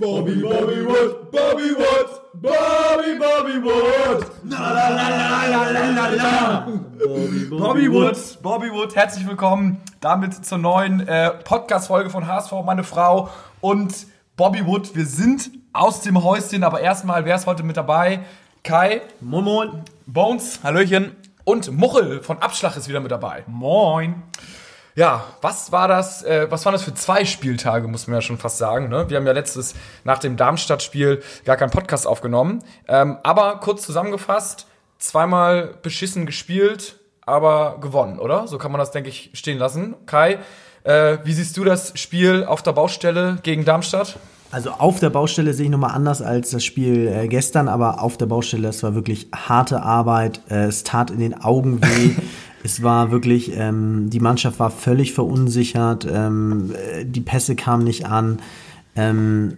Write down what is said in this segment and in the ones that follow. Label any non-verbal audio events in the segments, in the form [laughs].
Bobby, Bobby Wood, Bobby Wood, Bobby, Bobby Wood. La la la la la la la Bobby, Bobby Wood, Bobby Wood, herzlich willkommen damit zur neuen äh, Podcast-Folge von HSV, meine Frau und Bobby Wood. Wir sind aus dem Häuschen, aber erstmal, wer ist heute mit dabei? Kai, Moin Moin. Bones Hallöchen. und Muchel von Abschlag ist wieder mit dabei. Moin. Ja, was war das, äh, was waren das für zwei Spieltage, muss man ja schon fast sagen. Ne? Wir haben ja letztes, nach dem Darmstadt-Spiel, gar keinen Podcast aufgenommen. Ähm, aber kurz zusammengefasst, zweimal beschissen gespielt, aber gewonnen, oder? So kann man das, denke ich, stehen lassen. Kai, äh, wie siehst du das Spiel auf der Baustelle gegen Darmstadt? Also auf der Baustelle sehe ich nochmal anders als das Spiel äh, gestern, aber auf der Baustelle, es war wirklich harte Arbeit. Äh, es tat in den Augen weh. [laughs] es war wirklich, ähm, die Mannschaft war völlig verunsichert. Ähm, äh, die Pässe kamen nicht an. Ähm,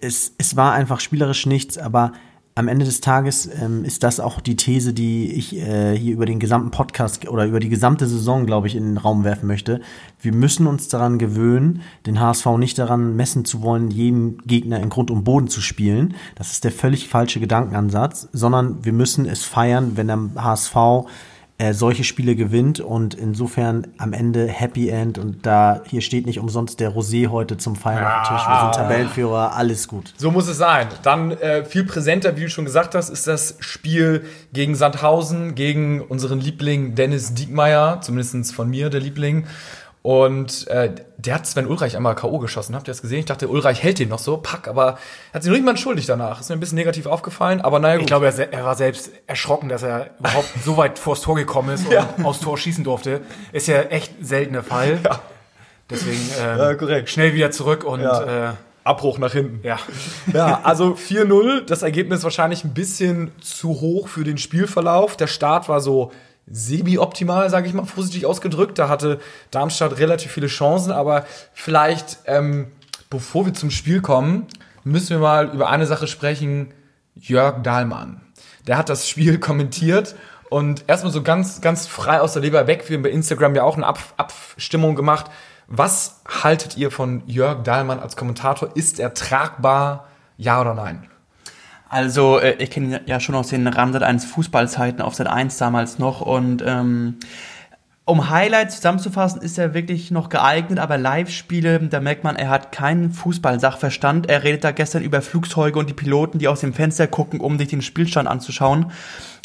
es, es war einfach spielerisch nichts, aber am Ende des Tages ähm, ist das auch die These, die ich äh, hier über den gesamten Podcast oder über die gesamte Saison, glaube ich, in den Raum werfen möchte. Wir müssen uns daran gewöhnen, den HSV nicht daran messen zu wollen, jeden Gegner in Grund und Boden zu spielen. Das ist der völlig falsche Gedankenansatz, sondern wir müssen es feiern, wenn der HSV äh, solche Spiele gewinnt und insofern am Ende Happy End und da hier steht nicht umsonst der Rosé heute zum Feiern auf dem Tisch. Wir sind Tabellenführer, alles gut. So muss es sein. Dann äh, viel präsenter, wie du schon gesagt hast, ist das Spiel gegen Sandhausen, gegen unseren Liebling Dennis Diekmeyer, zumindest von mir der Liebling. Und äh, der hat Sven Ulreich einmal K.O. geschossen. Habt ihr das gesehen? Ich dachte, Ulreich hält den noch so, pack, aber er hat sich noch nicht mal schuldig danach. Ist mir ein bisschen negativ aufgefallen, aber naja, gut. Ich glaube, er, er war selbst erschrocken, dass er überhaupt [laughs] so weit vors Tor gekommen ist und [laughs] Ja. aufs Tor schießen durfte. Ist ja echt seltener Fall. Ja. Deswegen ähm, Ja, schnell wieder zurück und. Äh, Abbruch nach hinten. ja. [laughs] Ja, also 4-0. Das Ergebnis wahrscheinlich ein bisschen zu hoch für den Spielverlauf. Der Start war so semi-optimal, sage ich mal, vorsichtig ausgedrückt. Da hatte Darmstadt relativ viele Chancen, aber vielleicht, ähm, bevor wir zum Spiel kommen, müssen wir mal über eine Sache sprechen. Jörg Dahlmann. Der hat das Spiel [laughs] kommentiert und erstmal so ganz, ganz frei aus der Leber weg. Wir haben bei Instagram ja auch eine Ab Abstimmung gemacht. Was haltet ihr von Jörg Dahlmann als Kommentator? Ist er tragbar? Ja oder nein? Also, äh, ich kenne ja schon aus den Ramsat 1 Fußballzeiten auf Sat 1 damals noch und ähm, um Highlights zusammenzufassen, ist er wirklich noch geeignet, aber Live-Spiele, da merkt man, er hat keinen Fußballsachverstand. Er redet da gestern über Flugzeuge und die Piloten, die aus dem Fenster gucken, um sich den Spielstand anzuschauen.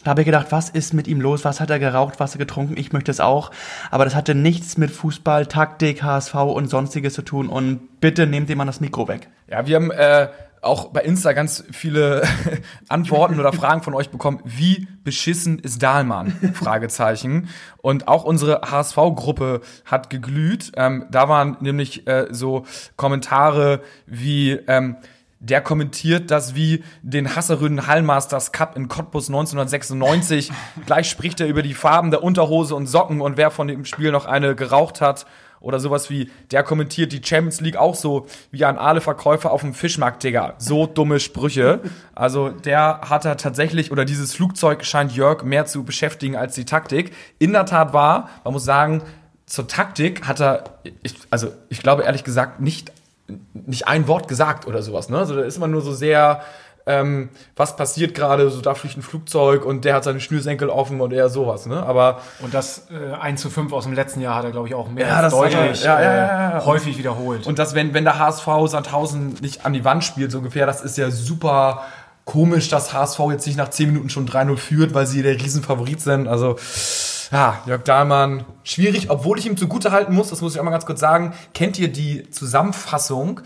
Da habe ich gedacht, was ist mit ihm los? Was hat er geraucht? Was hat er getrunken? Ich möchte es auch. Aber das hatte nichts mit Fußball, Taktik, HSV und sonstiges zu tun. Und bitte nehmt mal das Mikro weg. Ja, wir haben äh, auch bei Insta ganz viele [laughs] Antworten oder Fragen von euch bekommen. Wie beschissen ist Dahlmann? Fragezeichen. Und auch unsere HSV-Gruppe hat geglüht. Ähm, da waren nämlich äh, so Kommentare wie ähm, der kommentiert das wie den Hasseröden Hallmasters Cup in Cottbus 1996. Gleich spricht er über die Farben der Unterhose und Socken und wer von dem Spiel noch eine geraucht hat. Oder sowas wie, der kommentiert die Champions League auch so wie ein Aale-Verkäufer auf dem Fischmarkt, Digga. So dumme Sprüche. Also der hat er tatsächlich, oder dieses Flugzeug scheint Jörg mehr zu beschäftigen als die Taktik. In der Tat war, man muss sagen, zur Taktik hat er, ich, also ich glaube ehrlich gesagt, nicht, nicht ein Wort gesagt oder sowas. Ne? Also da ist man nur so sehr, ähm, was passiert gerade, so da fliegt ein Flugzeug und der hat seine Schnürsenkel offen und eher sowas. Ne? Aber Und das äh, 1 zu 5 aus dem letzten Jahr hat er, glaube ich, auch mehr Ja, als das hat er- deutlich ja, ja, ja. Äh, häufig wiederholt. Und das, wenn, wenn der HSV Sandhausen nicht an die Wand spielt, so ungefähr, das ist ja super komisch, dass HSV jetzt nicht nach 10 Minuten schon 3-0 führt, weil sie der Riesenfavorit sind. Also, ja, Jörg Dahlmann, schwierig, obwohl ich ihm zugute halten muss, das muss ich auch mal ganz kurz sagen. Kennt ihr die Zusammenfassung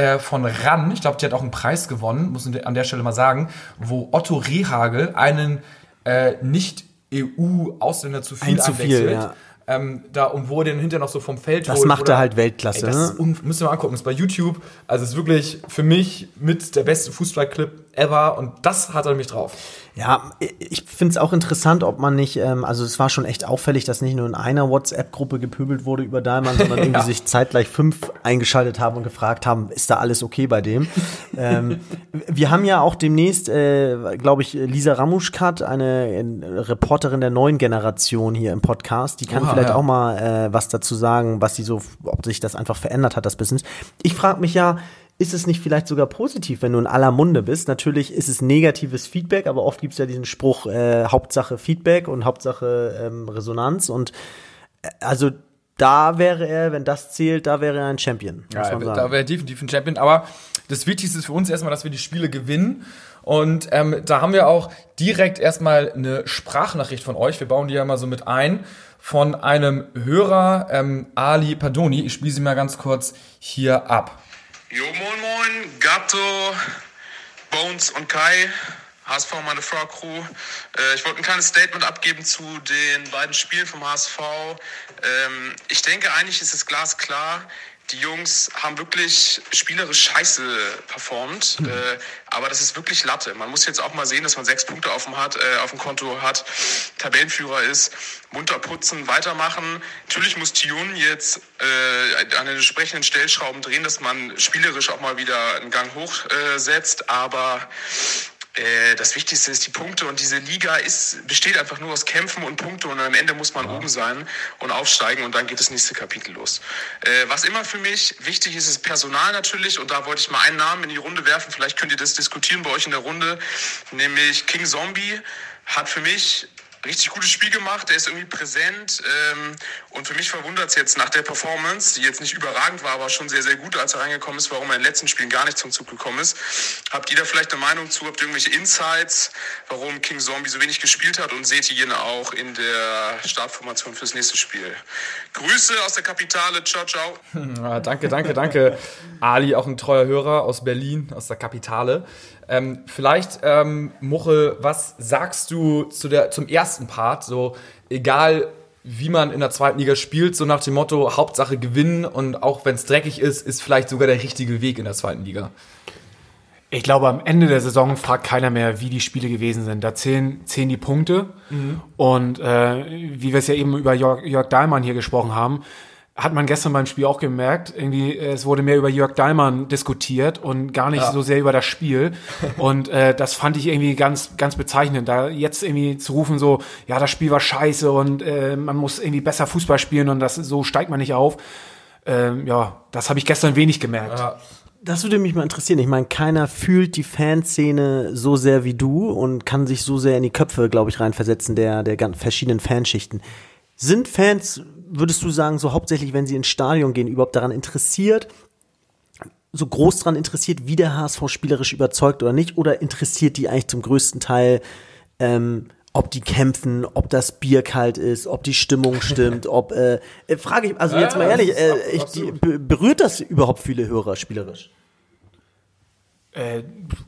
äh, von RAN? Ich glaube, die hat auch einen Preis gewonnen, muss ich an der Stelle mal sagen, wo Otto Rehagel einen äh, nicht-EU-Ausländer zu viel Ein zu viel, ja. Ähm, da und wo er den hinterher noch so vom Feld Das holt, macht oder- er halt Weltklasse, Ey, das ne? ihr mal angucken. Das ist bei YouTube. Also es ist wirklich für mich mit der beste Fußballclip ever und das hat er nämlich drauf. Ja, ich finde es auch interessant, ob man nicht, ähm, also es war schon echt auffällig, dass nicht nur in einer WhatsApp-Gruppe gepöbelt wurde über Dahlmann, sondern [laughs] irgendwie Ja. sich zeitgleich fünf eingeschaltet haben und gefragt haben, ist da alles okay bei dem? [laughs] ähm, wir haben ja auch demnächst, äh, glaube ich, Lisa Ramuschkat, eine äh, Reporterin der neuen Generation hier im Podcast, die kann Oha, vielleicht ja. auch mal äh, was dazu sagen, was sie so, ob sich das einfach verändert hat, das Business. Ich frage mich ja, ist es nicht vielleicht sogar positiv, wenn du in aller Munde bist? Natürlich ist es negatives Feedback, aber oft gibt es ja diesen Spruch, äh, Hauptsache Feedback und Hauptsache ähm, Resonanz. Und äh, also da wäre er, wenn das zählt, da wäre er ein Champion. Ja, da wäre definitiv ein Champion. Aber das Wichtigste ist für uns erstmal, dass wir die Spiele gewinnen. Und ähm, da haben wir auch direkt erstmal eine Sprachnachricht von euch. Wir bauen die ja mal so mit ein. Von einem Hörer, ähm, Ali Padoni. Ich spiele sie mal ganz kurz hier ab. Jo, moin, moin, Gatto, Bones und Kai, HSV, meine Frau Crew. Äh, ich wollte ein kleines Statement abgeben zu den beiden Spielen vom HSV. Ähm, ich denke, eigentlich ist es glasklar. Die Jungs haben wirklich spielerisch scheiße performt, äh, aber das ist wirklich Latte. Man muss jetzt auch mal sehen, dass man sechs Punkte auf dem, hat, äh, auf dem Konto hat, Tabellenführer ist, munter putzen, weitermachen. Natürlich muss Tion jetzt äh, an den entsprechenden Stellschrauben drehen, dass man spielerisch auch mal wieder einen Gang hochsetzt, äh, aber äh, das Wichtigste ist die Punkte und diese Liga ist, besteht einfach nur aus Kämpfen und Punkte und am Ende muss man oben sein und aufsteigen und dann geht das nächste Kapitel los. Äh, was immer für mich wichtig ist, ist Personal natürlich und da wollte ich mal einen Namen in die Runde werfen, vielleicht könnt ihr das diskutieren bei euch in der Runde, nämlich King Zombie hat für mich richtig gutes Spiel gemacht, der ist irgendwie präsent ähm, und für mich verwundert es jetzt nach der Performance, die jetzt nicht überragend war, aber schon sehr, sehr gut, als er reingekommen ist, warum er in den letzten Spielen gar nicht zum Zug gekommen ist. Habt ihr da vielleicht eine Meinung zu? Habt ihr irgendwelche Insights, warum King Zombie so wenig gespielt hat und seht ihr ihn auch in der Startformation fürs nächste Spiel? Grüße aus der Kapitale, ciao, ciao. Ja, [laughs] danke, danke, danke. Ali, auch ein treuer Hörer aus Berlin, aus der Kapitale. Ähm, vielleicht, ähm, Muchel, was sagst du zu der, zum ersten Part? So, egal wie man in der zweiten Liga spielt, so nach dem Motto, Hauptsache gewinnen und auch wenn es dreckig ist, ist vielleicht sogar der richtige Weg in der zweiten Liga. Ich glaube, am Ende der Saison fragt keiner mehr, wie die Spiele gewesen sind. Da zählen, zählen die Punkte. Und äh, wie wir es ja eben über Jörg, Jörg Dahlmann hier gesprochen haben, hat man gestern beim Spiel auch gemerkt, irgendwie, äh, es wurde mehr über Jörg Dahlmann diskutiert und gar nicht so sehr über das Spiel. [laughs] Und äh, das fand ich irgendwie ganz, ganz bezeichnend. Da jetzt irgendwie zu rufen, so, ja, das Spiel war scheiße und äh, man muss irgendwie besser Fußball spielen und das so steigt man nicht auf. Ähm, ja, das habe ich gestern wenig gemerkt. Das würde mich mal interessieren. Ich meine, keiner fühlt die Fanszene so sehr wie du und kann sich so sehr in die Köpfe, glaube ich, reinversetzen der, der ganz verschiedenen Fanschichten. Sind Fans, würdest du sagen, so hauptsächlich, wenn sie ins Stadion gehen, überhaupt daran interessiert, so groß daran interessiert, wie der HSV spielerisch überzeugt oder nicht? Oder interessiert die eigentlich zum größten Teil, ähm, ob die kämpfen, ob das Bier kalt ist, ob die Stimmung [laughs] stimmt, ob, äh, äh, frage ich, also jetzt mal ehrlich, äh, ich, die, berührt das überhaupt viele Hörer spielerisch? Äh,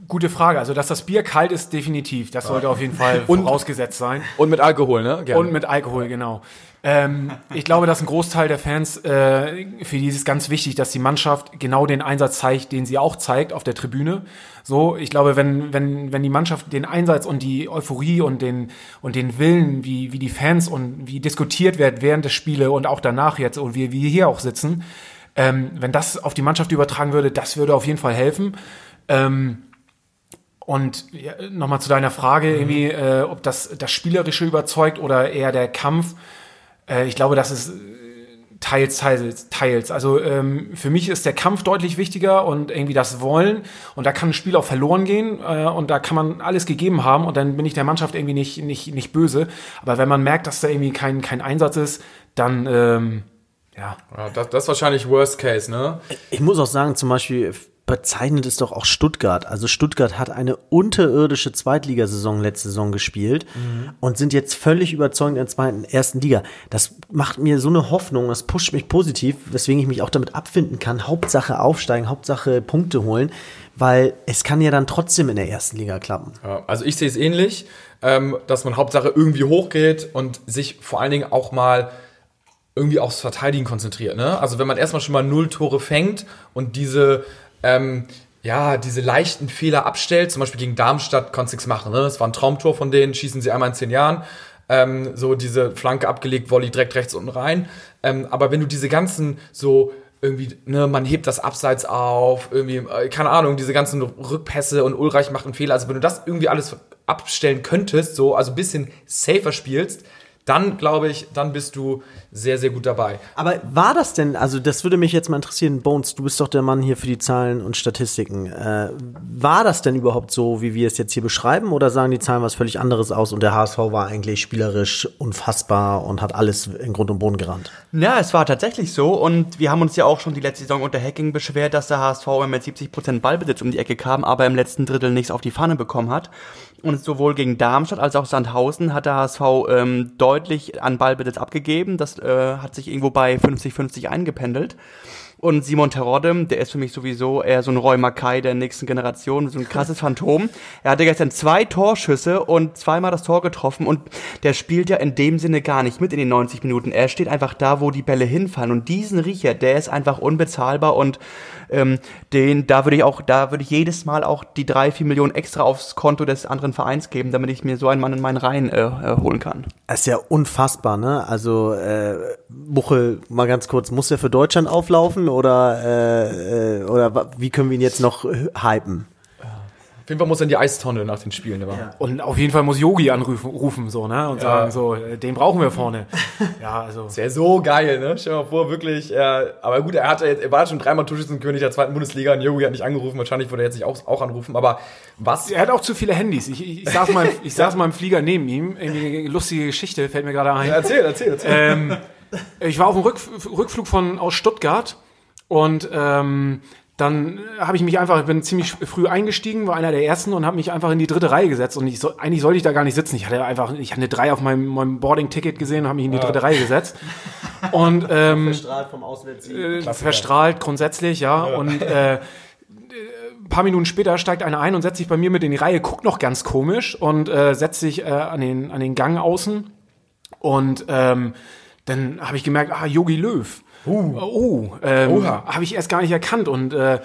gute Frage. Also, dass das Bier kalt ist, definitiv. Das sollte auf jeden Fall [laughs] Und- vorausgesetzt sein. Und mit Alkohol, ne? Gerne. Und mit Alkohol, genau. Ähm, ich glaube, dass ein Großteil der Fans, äh, für die ist es ganz wichtig, dass die Mannschaft genau den Einsatz zeigt, den sie auch zeigt auf der Tribüne. So, ich glaube, wenn, wenn, wenn die Mannschaft den Einsatz und die Euphorie und den, und den Willen, wie, wie die Fans und wie diskutiert wird während der Spiele und auch danach jetzt und wie wir hier auch sitzen, ähm, wenn das auf die Mannschaft übertragen würde, das würde auf jeden Fall helfen. Ähm, und ja, nochmal zu deiner Frage, irgendwie, äh, ob das das Spielerische überzeugt oder eher der Kampf. Äh, ich glaube, das ist äh, teils, teils, teils. Also ähm, für mich ist der Kampf deutlich wichtiger und irgendwie das Wollen. Und da kann ein Spiel auch verloren gehen äh, und da kann man alles gegeben haben und dann bin ich der Mannschaft irgendwie nicht, nicht, nicht böse. Aber wenn man merkt, dass da irgendwie kein, kein Einsatz ist, dann ähm, ja, Ja, das, das ist wahrscheinlich Worst Case, ne? Ich muss auch sagen, zum Beispiel bezeichnet ist doch auch Stuttgart. Also Stuttgart hat eine unterirdische Zweitligasaison letzte Saison gespielt und sind jetzt völlig überzeugend in der zweiten, ersten Liga. Das macht mir so eine Hoffnung, das pusht mich positiv, weswegen ich mich auch damit abfinden kann. Hauptsache aufsteigen, Hauptsache Punkte holen, weil es kann ja dann trotzdem in der ersten Liga klappen. Ja, also ich sehe es ähnlich, ähm, dass man Hauptsache irgendwie hochgeht und sich vor allen Dingen auch mal irgendwie aufs Verteidigen konzentriert. Ne? Also wenn man erstmal schon mal null Tore fängt und diese, ähm, ja, diese leichten Fehler abstellt, zum Beispiel gegen Darmstadt konntest du nichts machen. Ne? Das war ein Traumtor von denen, schießen sie einmal in zehn Jahren. Ähm, so diese Flanke abgelegt, Volley direkt rechts unten rein. Ähm, aber wenn du diese ganzen so irgendwie, ne, man hebt das Abseits auf, irgendwie, äh, keine Ahnung, diese ganzen Rückpässe und Ulreich macht einen Fehler. Also wenn du das irgendwie alles abstellen könntest, so, also ein bisschen safer spielst, dann glaube ich, dann bist du sehr, sehr gut dabei. Aber war das denn, also das würde mich jetzt mal interessieren, Bones, du bist doch der Mann hier für die Zahlen und Statistiken. Äh, war das denn überhaupt so, wie wir es jetzt hier beschreiben, oder sagen die Zahlen was völlig anderes aus und der HSV war eigentlich spielerisch unfassbar und hat alles in Grund und Boden gerannt? Ja, es war tatsächlich so und wir haben uns ja auch schon die letzte Saison unter Hacking beschwert, dass der HSV mit 70% Ballbesitz um die Ecke kam, aber im letzten Drittel nichts auf die Pfanne bekommen hat. Und sowohl gegen Darmstadt als auch Sandhausen hat der HSV ähm, deutlich an Ballbesitz abgegeben. Das äh, hat sich irgendwo bei 50-50 eingependelt. Und Simon Terodde, der ist für mich sowieso eher so ein Roy Mackay der nächsten Generation, so ein krasses Phantom. Er hatte gestern zwei Torschüsse und zweimal das Tor getroffen und der spielt ja in dem Sinne gar nicht mit in den 90 Minuten. Er steht einfach da, wo die Bälle hinfallen und diesen Riecher, der ist einfach unbezahlbar und ähm, den, da würde ich auch, da würde ich jedes Mal auch die drei, vier Millionen extra aufs Konto des anderen Vereins geben, damit ich mir so einen Mann in meinen Reihen äh, äh, holen kann. Das ist ja unfassbar, ne? Also äh, Buchel, mal ganz kurz, muss er für Deutschland auflaufen oder äh, äh, oder wie können wir ihn jetzt noch hypen? Auf jeden Fall muss er in die Eistonne nach den Spielen. Aber. Und auf jeden Fall muss Yogi anrufen, rufen, so, ne? Und sagen, so, äh, den brauchen wir vorne. [laughs] ja, also. Das wäre so geil, ne? Stell dir mal vor, wirklich. Er, aber gut, er, hatte er war schon dreimal Torschützenkönig der zweiten Bundesliga und Yogi hat nicht angerufen. Wahrscheinlich würde er jetzt nicht auch, auch anrufen. Aber was. Er hat auch zu viele Handys. Ich, ich, ich saß, mal, [laughs] ich saß mal im Flieger neben ihm. Irgendwie eine lustige Geschichte, fällt mir gerade ein. Ja, erzähl, erzähl, erzähl. Ähm, ich war auf dem Rück, Rückflug von, aus Stuttgart und ähm, dann habe ich mich einfach, ich bin ziemlich früh eingestiegen, war einer der ersten und habe mich einfach in die dritte Reihe gesetzt. Und ich so, eigentlich sollte ich da gar nicht sitzen. Ich hatte einfach, ich hatte eine drei auf meinem, meinem Boarding-Ticket gesehen und habe mich in die dritte Reihe gesetzt. Und [laughs] ähm, Verstrahlt vom Auswärtssieg. äh, verstrahlt grundsätzlich, ja. Und äh, ein paar Minuten später steigt einer ein und setzt sich bei mir mit in die Reihe, guckt noch ganz komisch und äh, setzt sich äh, an, den, an den Gang außen. Und ähm, dann habe ich gemerkt, ah, Yogi Löw. Uh. Oh, ähm, habe ich erst gar nicht erkannt. Und äh,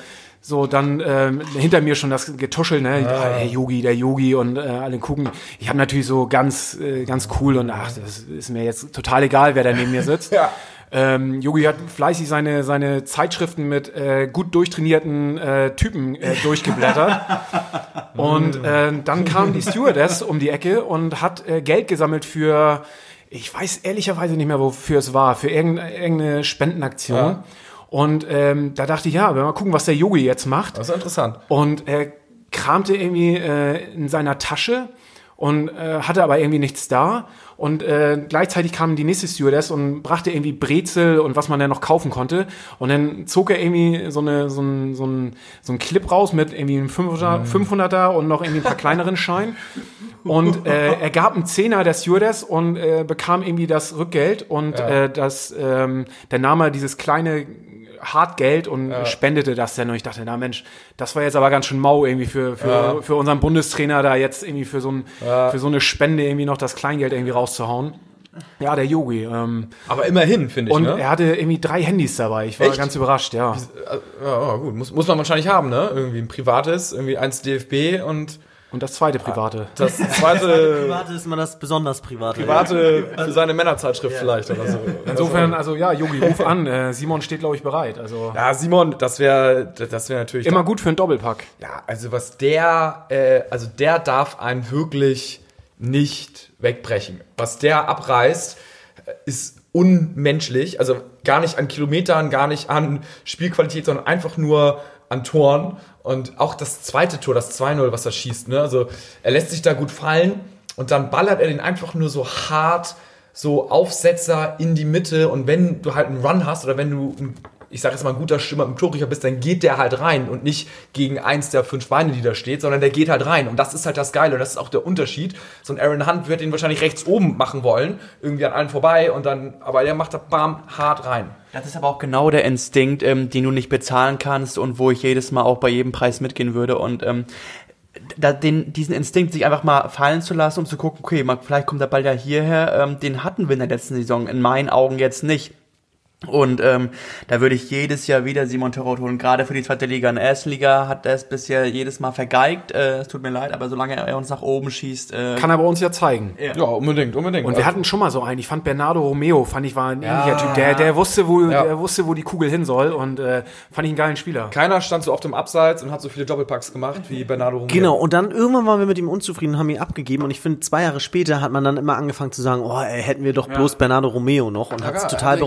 so dann ähm, hinter mir schon das Getuschel, ne? Ah. Der Yogi, der Yogi und äh, alle gucken. Ich habe natürlich so ganz, äh, ganz cool und ach, das ist mir jetzt total egal, wer da neben mir sitzt. [laughs] Ja. Ähm, Yogi hat fleißig seine, seine Zeitschriften mit äh, gut durchtrainierten äh, Typen äh, [laughs] durchgeblättert. und äh, dann kam die Stewardess um die Ecke und hat äh, Geld gesammelt für, ich weiß ehrlicherweise nicht mehr, wofür es war, für irgendeine, Spendenaktion. Ja. Und ähm, da dachte ich, ja, wir mal gucken, was der Yogi jetzt macht. Das ist interessant. Und er kramte irgendwie äh, in seiner Tasche und äh, hatte aber irgendwie nichts da. Und äh, gleichzeitig kam die nächste Stewardess und brachte irgendwie Brezel und was man da noch kaufen konnte. Und dann zog er irgendwie so, eine, so, ein, so, ein, so ein Clip raus mit irgendwie einem 500er, 500er und noch irgendwie ein paar kleineren Scheinen. Und äh, er gab einen Zehner der Stewardess und äh, bekam irgendwie das Rückgeld und äh, das, ähm, der nahm er dieses kleine Hartgeld und spendete das dann. Und ich dachte, na Mensch, das war jetzt aber ganz schön mau irgendwie für, für, für unseren Bundestrainer da jetzt irgendwie für so, ein, für so eine Spende irgendwie noch das Kleingeld irgendwie rauszuhauen. Ja, der Yogi. Ähm, Aber immerhin, finde ich, und ne? er hatte irgendwie drei Handys dabei. Ich war Echt? ganz überrascht, ja. Ja, ja, gut. Muss, muss man wahrscheinlich haben, ne? Irgendwie ein privates, irgendwie eins DFB und Und das zweite private. [laughs] das zweite Private ist immer das besonders Private. private für seine Männerzeitschrift vielleicht oder so. Insofern, also ja, Yogi, ruf an. Äh, Simon steht, glaube ich, bereit. Also Ja, Simon, das wäre das wäre natürlich immer gut für einen Doppelpack. Ja, also was der, äh, also der darf einen wirklich nicht wegbrechen. Was der abreißt, äh, ist unmenschlich. Also gar nicht an Kilometern, gar nicht an Spielqualität, sondern einfach nur an Toren. Und auch das zweite Tor, das 2-0, was er schießt. Ne? Also er lässt sich da gut fallen und dann ballert er den einfach nur so hart, so Aufsetzer in die Mitte. Und wenn du halt einen Run hast oder wenn du ein ich sage jetzt mal, ein guter Stürmer im Torrichter bist, dann geht der halt rein und nicht gegen eins der fünf Beine, die da steht, sondern der geht halt rein. Und das ist halt das Geile und das ist auch der Unterschied. So ein Aaron Hunt wird ihn wahrscheinlich rechts oben machen wollen, irgendwie an allen vorbei und dann, aber der macht da bam, hart rein. Das ist aber auch genau der Instinkt, ähm, den du nicht bezahlen kannst und wo ich jedes Mal auch bei jedem Preis mitgehen würde. Und ähm, da, den, diesen Instinkt, sich einfach mal fallen zu lassen, um zu gucken, okay, mal, vielleicht kommt der Ball ja hierher, ähm, den hatten wir in der letzten Saison in meinen Augen jetzt nicht. Und ähm, da würde ich jedes Jahr wieder Simon Terodde holen. Gerade für die zweite Liga. In der ersten Liga hat er es bisher jedes Mal vergeigt. Äh, es tut mir leid, aber solange er uns nach oben schießt. Äh, Kann er bei uns ja zeigen. Ja, unbedingt, unbedingt. Und wir hatten schon mal so einen. Ich fand Bernardo Romeo, fand ich war ein Ja. ähnlicher Typ. Der, der wusste, wo, Ja. der wusste, wo die Kugel hin soll und äh, fand ich einen geilen Spieler. Keiner stand so oft im Abseits und hat so viele Doppelpacks gemacht wie Bernardo Romero. Genau, und dann irgendwann waren wir mit ihm unzufrieden und haben ihn abgegeben. Und ich finde, zwei Jahre später hat man dann immer angefangen zu sagen, oh, ey, hätten wir doch bloß Bernardo Romeo noch und hat es Ja, total also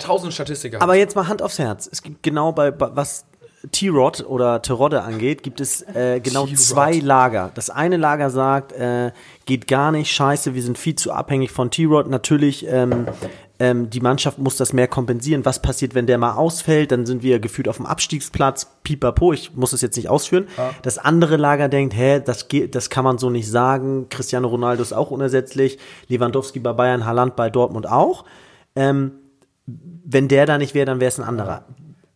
Jahrtausend Statistiker. Aber jetzt mal Hand aufs Herz. Es gibt genau bei, bei was T-Rod oder Terodde angeht, gibt es äh, genau zwei Lager. Das eine Lager sagt, äh, geht gar nicht, scheiße, wir sind viel zu abhängig von T-Rod. Natürlich, ähm, ähm, die Mannschaft muss das mehr kompensieren. Was passiert, wenn der mal ausfällt? Dann sind wir gefühlt auf dem Abstiegsplatz. Pipapo, ich muss es jetzt nicht ausführen. Das andere Lager denkt, hä, das geht, das kann man so nicht sagen. Cristiano Ronaldo ist auch unersetzlich. Lewandowski bei Bayern, Haaland bei Dortmund auch. Ähm, wenn der da nicht wäre, dann wäre es ein anderer.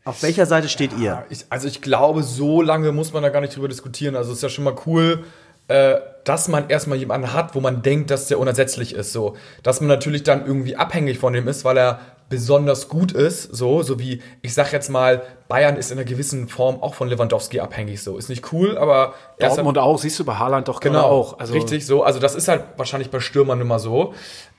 Auf welcher Seite steht ihr? Ich, also ich glaube, so lange muss man da gar nicht drüber diskutieren. Also es ist ja schon mal cool, äh, dass man erstmal jemanden hat, wo man denkt, dass der unersetzlich ist. So, dass man natürlich dann irgendwie abhängig von dem ist, weil er besonders gut ist. So, so wie ich sag jetzt mal, Bayern ist in einer gewissen Form auch von Lewandowski abhängig. So, ist nicht cool, aber er ist Dortmund auch, siehst du bei Haaland doch Genau, auch. Also, richtig so. Also das ist halt wahrscheinlich bei Stürmern immer so.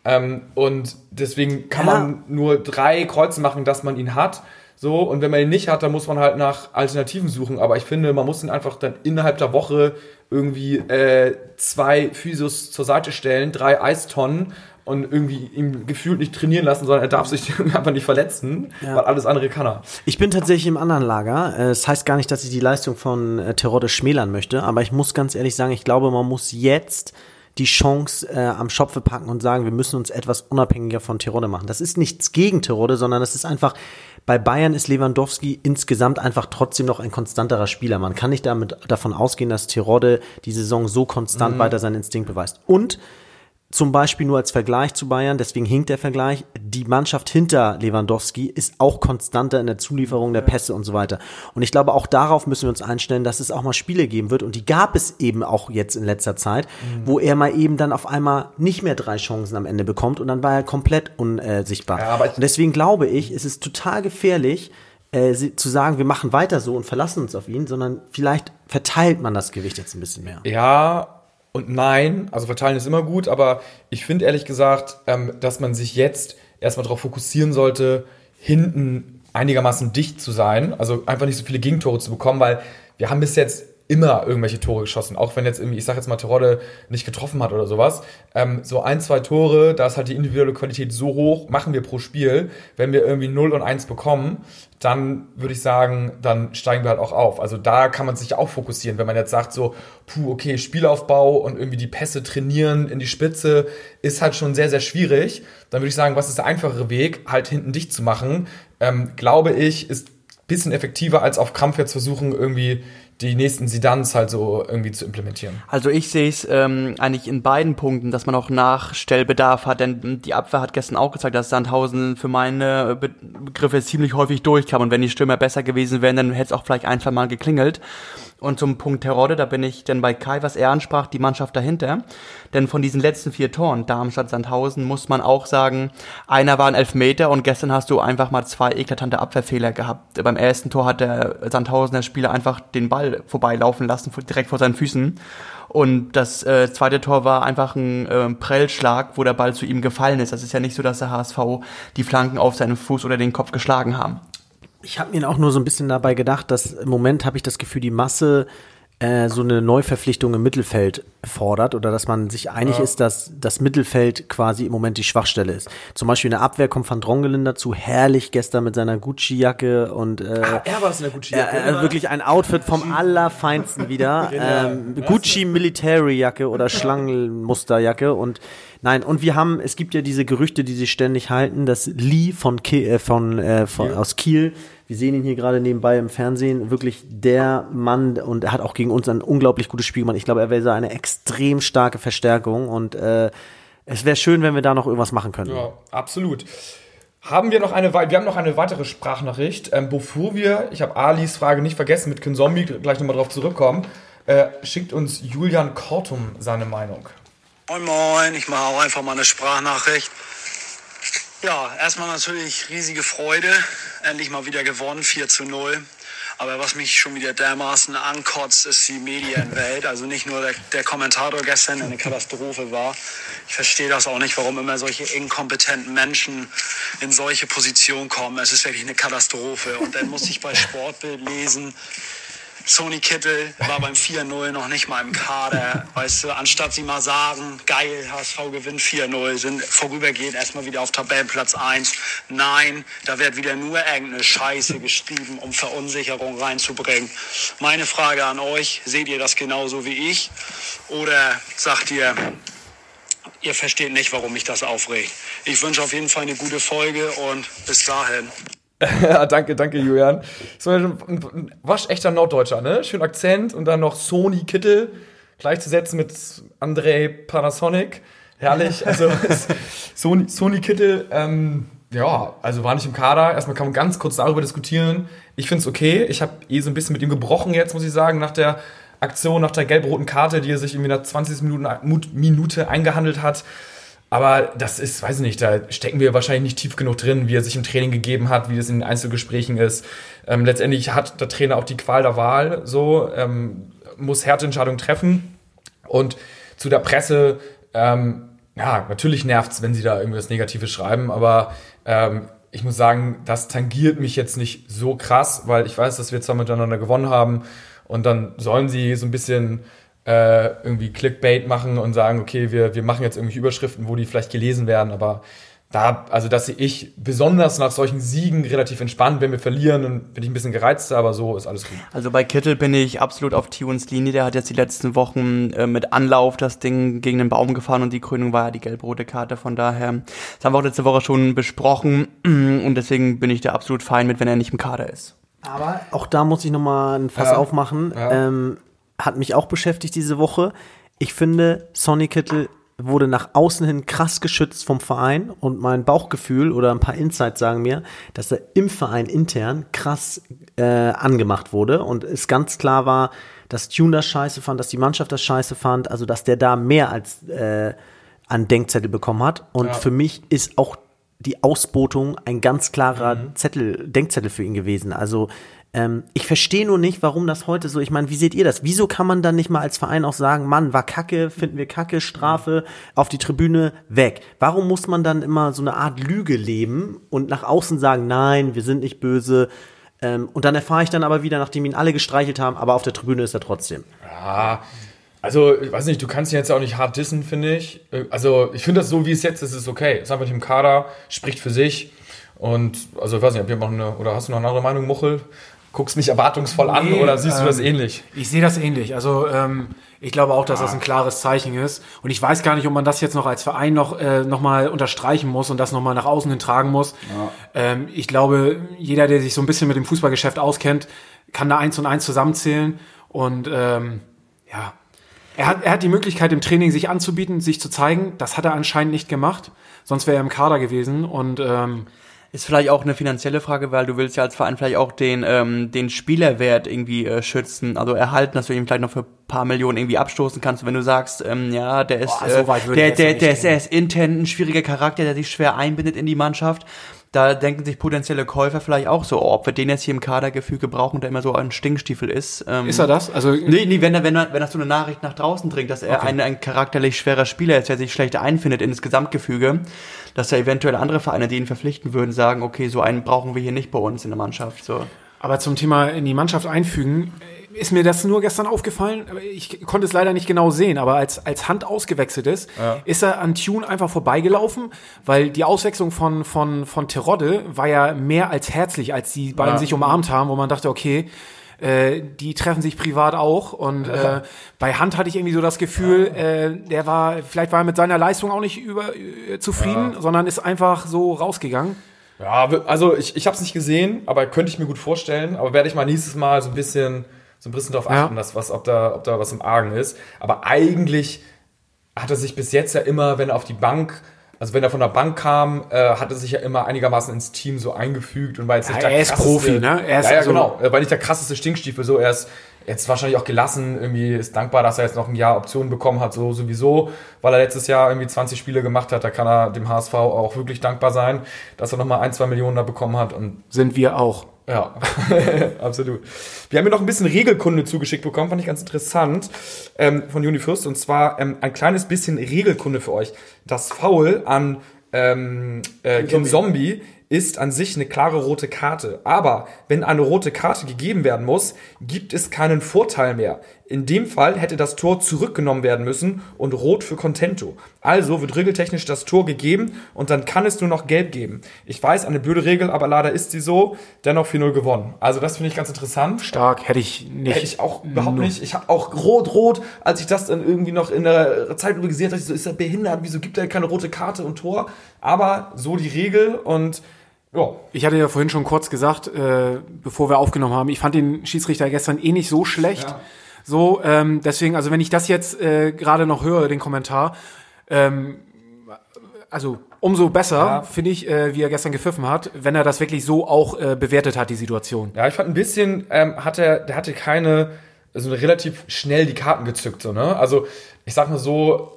Ähm, und deswegen kann Ja. man nur drei Kreuze machen, dass man ihn hat. So, und wenn man ihn nicht hat, dann muss man halt nach Alternativen suchen. Aber ich finde, man muss ihn einfach dann innerhalb der Woche irgendwie äh, zwei Physios zur Seite stellen, drei Eistonnen und irgendwie ihm gefühlt nicht trainieren lassen, sondern er darf sich [laughs] einfach nicht verletzen, weil alles andere kann er. Ich bin tatsächlich im anderen Lager. Äh, Es heißt gar nicht, dass ich die Leistung von äh, Terodde schmälern möchte, aber ich muss ganz ehrlich sagen, ich glaube, man muss jetzt die Chance äh, am Schopfe packen und sagen, wir müssen uns etwas unabhängiger von Terodde machen. Das ist nichts gegen Terodde, sondern das ist einfach, bei Bayern ist Lewandowski insgesamt einfach trotzdem noch ein konstanterer Spieler. Man kann nicht damit davon ausgehen, dass Terodde die Saison so konstant weiter seinen Instinkt beweist. Und zum Beispiel nur als Vergleich zu Bayern, deswegen hinkt der Vergleich, die Mannschaft hinter Lewandowski ist auch konstanter in der Zulieferung der Pässe und so weiter. Und ich glaube, auch darauf müssen wir uns einstellen, dass es auch mal Spiele geben wird. Und die gab es eben auch jetzt in letzter Zeit, wo er mal eben dann auf einmal nicht mehr drei Chancen am Ende bekommt und dann war er komplett unsichtbar. Ja, und deswegen glaube ich, es ist total gefährlich, äh, zu sagen, wir machen weiter so und verlassen uns auf ihn, sondern vielleicht verteilt man das Gewicht jetzt ein bisschen mehr. Ja und nein. Also verteilen ist immer gut, aber ich finde ehrlich gesagt, ähm, dass man sich jetzt erstmal darauf fokussieren sollte, hinten einigermaßen dicht zu sein. Also einfach nicht so viele Gegentore zu bekommen, weil wir haben bis jetzt immer irgendwelche Tore geschossen. Auch wenn jetzt irgendwie, ich sag jetzt mal, Terodde nicht getroffen hat oder sowas. Ähm, so ein, zwei Tore, da ist halt die individuelle Qualität so hoch, machen wir pro Spiel. Wenn wir irgendwie 0 und 1 bekommen, dann würde ich sagen, dann steigen wir halt auch auf. Also da kann man sich auch fokussieren, wenn man jetzt sagt so, puh, okay, Spielaufbau und irgendwie die Pässe trainieren in die Spitze ist halt schon sehr, sehr schwierig. Dann würde ich sagen, was ist der einfachere Weg, halt hinten dicht zu machen, ähm, glaube ich, ist bisschen effektiver, als auf Krampf jetzt versuchen, irgendwie die nächsten Sidans halt so irgendwie zu implementieren. Also ich sehe es ähm, eigentlich in beiden Punkten, dass man auch Nachstellbedarf hat, denn die Abwehr hat gestern auch gezeigt, dass Sandhausen für meine Be Begriffe ziemlich häufig durchkam und wenn die Stürmer besser gewesen wären, dann hätte es auch vielleicht ein, zwei Mal geklingelt. Und zum Punkt Terodde, da bin ich denn bei Kai, was er ansprach, die Mannschaft dahinter. Denn von diesen letzten vier Toren, Darmstadt, Sandhausen, muss man auch sagen, einer war ein Elfmeter und gestern hast du einfach mal zwei eklatante Abwehrfehler gehabt. Beim ersten Tor hat der Sandhausener Spieler einfach den Ball vorbeilaufen lassen, direkt vor seinen Füßen. Und das äh, zweite Tor war einfach ein äh, Prellschlag, wo der Ball zu ihm gefallen ist. Das ist ja nicht so, dass der HSV die Flanken auf seinen Fuß oder den Kopf geschlagen haben. Ich habe mir auch nur so ein bisschen dabei gedacht, dass im Moment habe ich das Gefühl, die Masse äh, so eine Neuverpflichtung im Mittelfeld fordert oder dass man sich einig ist, dass das Mittelfeld quasi im Moment die Schwachstelle ist. Zum Beispiel in der Abwehr kommt Van Drongelen dazu, herrlich gestern mit seiner Gucci-Jacke und äh, er war es in der Gucci. äh, äh, wirklich ein Outfit vom allerfeinsten wieder. [laughs] ähm, Gucci Military Jacke oder [laughs] Schlangenmusterjacke und nein, und wir haben, es gibt ja diese Gerüchte, die sich ständig halten, dass Lee von, Ki äh, von, äh, von aus Kiel, wir sehen ihn hier gerade nebenbei im Fernsehen, wirklich der Mann und er hat auch gegen uns ein unglaublich gutes Spiel gemacht. Ich glaube, er wäre eine extrem starke Verstärkung und äh, es wäre schön, wenn wir da noch irgendwas machen könnten. Ja, absolut. Haben wir noch eine, wir haben noch eine weitere Sprachnachricht, ähm, bevor wir, ich habe Alis Frage nicht vergessen, mit Kinzombie gleich nochmal drauf zurückkommen, äh, schickt uns Julian Kortum seine Meinung. Moin Moin, ich mache auch einfach mal eine Sprachnachricht. Ja, erstmal natürlich riesige Freude. Endlich mal wieder gewonnen, 4 zu 0. Aber was mich schon wieder dermaßen ankotzt, ist die Medienwelt. Also nicht nur der, der Kommentator gestern, eine Katastrophe war. Ich verstehe das auch nicht, warum immer solche inkompetenten Menschen in solche Positionen kommen. Es ist wirklich eine Katastrophe. Und dann musste ich bei Sportbild lesen, Sony Kittel war beim 4-0 noch nicht mal im Kader. Weißt du, anstatt sie mal sagen, geil, HSV gewinnt 4-0, sind vorübergehend erstmal wieder auf Tabellenplatz 1. Nein, da wird wieder nur irgendeine Scheiße geschrieben, um Verunsicherung reinzubringen. Meine Frage an euch, seht ihr das genauso wie ich? Oder sagt ihr, ihr versteht nicht, warum mich das aufregt? Ich wünsche auf jeden Fall eine gute Folge und bis dahin. Ja, danke, danke, Julian. So ein, ein waschechter Norddeutscher, ne? Schön Akzent und dann noch Sony Kittel gleichzusetzen mit Andrei Panasonic. Herrlich. [laughs] Also Sony, Sony Kittel, ähm, ja, also war nicht im Kader. Erstmal kann man ganz kurz darüber diskutieren. Ich finde es okay. Ich habe eh so ein bisschen mit ihm gebrochen jetzt, muss ich sagen, nach der Aktion, nach der gelb-roten Karte, die er sich irgendwie nach 20 Minuten Minute eingehandelt hat. Aber das ist, weiß ich nicht, da stecken wir wahrscheinlich nicht tief genug drin, wie er sich im Training gegeben hat, wie es in den Einzelgesprächen ist. Ähm, letztendlich hat der Trainer auch die Qual der Wahl, so ähm, muss Härteentscheidungen treffen. Und zu der Presse, ähm, ja, natürlich nervt's, wenn sie da irgendwas Negatives schreiben, aber ähm, ich muss sagen, das tangiert mich jetzt nicht so krass, weil ich weiß, dass wir zwar miteinander gewonnen haben und dann sollen sie so ein bisschen äh, irgendwie Clickbait machen und sagen, okay, wir, wir machen jetzt irgendwie Überschriften, wo die vielleicht gelesen werden, aber da, also das sehe ich besonders nach solchen Siegen relativ entspannt. Wenn wir verlieren, dann bin ich ein bisschen gereizter, aber so ist alles gut. Also bei Kittel bin ich absolut auf Tunes Linie. Der hat jetzt die letzten Wochen äh, mit Anlauf das Ding gegen den Baum gefahren und die Krönung war ja die gelb-rote Karte. Von daher, das haben wir auch letzte Woche schon besprochen [clears throat] und deswegen bin ich da absolut fein mit, wenn er nicht im Kader ist. Aber auch da muss ich nochmal ein Fass Ja. aufmachen. Ja. Ähm, hat mich auch beschäftigt diese Woche. Ich finde, Sonny Kittel wurde nach außen hin krass geschützt vom Verein und mein Bauchgefühl oder ein paar Insights sagen mir, dass er im Verein intern krass äh, angemacht wurde und es ganz klar war, dass Tune das scheiße fand, dass die Mannschaft das scheiße fand, also dass der da mehr als äh, an Denkzettel bekommen hat. Und Ja. für mich ist auch die Ausbotung ein ganz klarer Zettel, Denkzettel für ihn gewesen. Also ähm, ich verstehe nur nicht, warum das heute so, ich meine, wie seht ihr das? Wieso kann man dann nicht mal als Verein auch sagen, Mann, war Kacke, finden wir Kacke, Strafe, auf die Tribüne, weg. Warum muss man dann immer so eine Art Lüge leben und nach außen sagen, nein, wir sind nicht böse, ähm, und dann erfahre ich dann aber wieder, nachdem ihn alle gestreichelt haben, aber auf der Tribüne ist er trotzdem. Ja, also, ich weiß nicht, du kannst ihn jetzt auch nicht hart dissen, finde ich. Äh, Also, ich finde das so, wie es jetzt ist, ist okay. Ist einfach nicht im Kader, spricht für sich. Und, also, ich weiß nicht, habt ihr noch eine, oder hast du noch eine andere Meinung, Muchel? Guckst mich erwartungsvoll an Nee, oder siehst du das ähm, ähnlich? Ich sehe das ähnlich. Also ähm, ich glaube auch, dass das ein klares Zeichen ist. Und ich weiß gar nicht, ob man das jetzt noch als Verein noch, äh, noch mal unterstreichen muss und das noch mal nach außen hin tragen muss. Ähm, ich glaube, jeder, der sich so ein bisschen mit dem Fußballgeschäft auskennt, kann da eins und eins zusammenzählen. Und ähm, ja, er hat, er hat die Möglichkeit, im Training sich anzubieten, sich zu zeigen. Das hat er anscheinend nicht gemacht. Sonst wäre er im Kader gewesen. Und ähm, Ist vielleicht auch eine finanzielle Frage, weil du willst ja als Verein vielleicht auch den, ähm, den Spielerwert irgendwie äh, schützen, also erhalten, dass du ihn vielleicht noch für ein paar Millionen irgendwie abstoßen kannst. Wenn du sagst, ähm, ja, der ist, Boah, so äh, der, der, nicht der, ist, er ist intern ein schwieriger Charakter, der sich schwer einbindet in die Mannschaft. Da denken sich potenzielle Käufer vielleicht auch so, oh, ob wir den jetzt hier im Kadergefüge brauchen, der immer so ein Stinkstiefel ist. Ähm, ist er das? Also Nee, nee, wenn, er- wenn, er- wenn das so eine Nachricht nach draußen dringt, dass er Okay. ein, ein charakterlich schwerer Spieler ist, der sich schlecht einfindet in das Gesamtgefüge, dass da eventuell andere Vereine, die ihn verpflichten würden, sagen, okay, so einen brauchen wir hier nicht bei uns in der Mannschaft. So. Aber zum Thema in die Mannschaft einfügen, ist mir das nur gestern aufgefallen. Ich konnte es leider nicht genau sehen, aber als, als Hand ausgewechselt ist, ist er an Tune einfach vorbeigelaufen, weil die Auswechslung von, von, von Terodde war ja mehr als herzlich, als die beiden Ja. sich umarmt haben, wo man dachte, okay, äh, die treffen sich privat auch und äh, bei Hand hatte ich irgendwie so das Gefühl, äh, der war, vielleicht war er mit seiner Leistung auch nicht über, äh, zufrieden, sondern ist einfach so rausgegangen. Ja, also ich, ich habe es nicht gesehen, aber könnte ich mir gut vorstellen. Aber werde ich mal nächstes Mal so ein bisschen, so ein bisschen darauf Ja. achten, dass was, ob da, ob da was im Argen ist. Aber eigentlich hat er sich bis jetzt ja immer, wenn er auf die Bank, also wenn er von der Bank kam, äh, hat er sich ja immer einigermaßen ins Team so eingefügt und war jetzt nicht Ja, der er ist krasseste- Profi, ne? Er ist ja, ja, so- genau. Er war nicht der krasseste Stinkstiefel, so er ist jetzt wahrscheinlich auch gelassen, irgendwie ist dankbar, dass er jetzt noch ein Jahr Optionen bekommen hat, so sowieso, weil er letztes Jahr irgendwie 20 Spiele gemacht hat, da kann er dem HSV auch wirklich dankbar sein, dass er nochmal ein, zwei Millionen da bekommen hat und Sind wir auch. Ja, [laughs] absolut. Wir haben hier noch ein bisschen Regelkunde zugeschickt bekommen, fand ich ganz interessant, ähm, von Juni Fürst. Und zwar ähm, ein kleines bisschen Regelkunde für euch. Das Foul an ähm, äh, Kim Zombie ist an sich eine klare rote Karte. Aber wenn eine rote Karte gegeben werden muss, gibt es keinen Vorteil mehr. In dem Fall hätte das Tor zurückgenommen werden müssen und rot für Contento. Also wird regeltechnisch das Tor gegeben und dann kann es nur noch gelb geben. Ich weiß, eine blöde Regel, aber leider ist sie so. Dennoch 4-0 gewonnen. Also das finde ich ganz interessant. Stark, hätte ich nicht. Hätte ich auch überhaupt nicht. Ich habe auch rot, rot, als ich das dann irgendwie noch in der Zeit gesehen habe, so, ist er behindert? Wieso gibt er keine rote Karte und Tor? Aber so die Regel und ja, Ich hatte ja vorhin schon kurz gesagt, äh, bevor wir aufgenommen haben, ich fand den Schiedsrichter gestern eh nicht so schlecht. Ja. So, ähm, deswegen, also wenn ich das jetzt äh, gerade noch höre, den Kommentar, ähm, also umso besser Ja. finde ich, äh, wie er gestern gepfiffen hat, wenn er das wirklich so auch äh, bewertet hat, die Situation. Ja, ich fand ein bisschen, ähm, hat er, der hatte keine, also relativ schnell die Karten gezückt, so, ne? Also, ich sag mal so,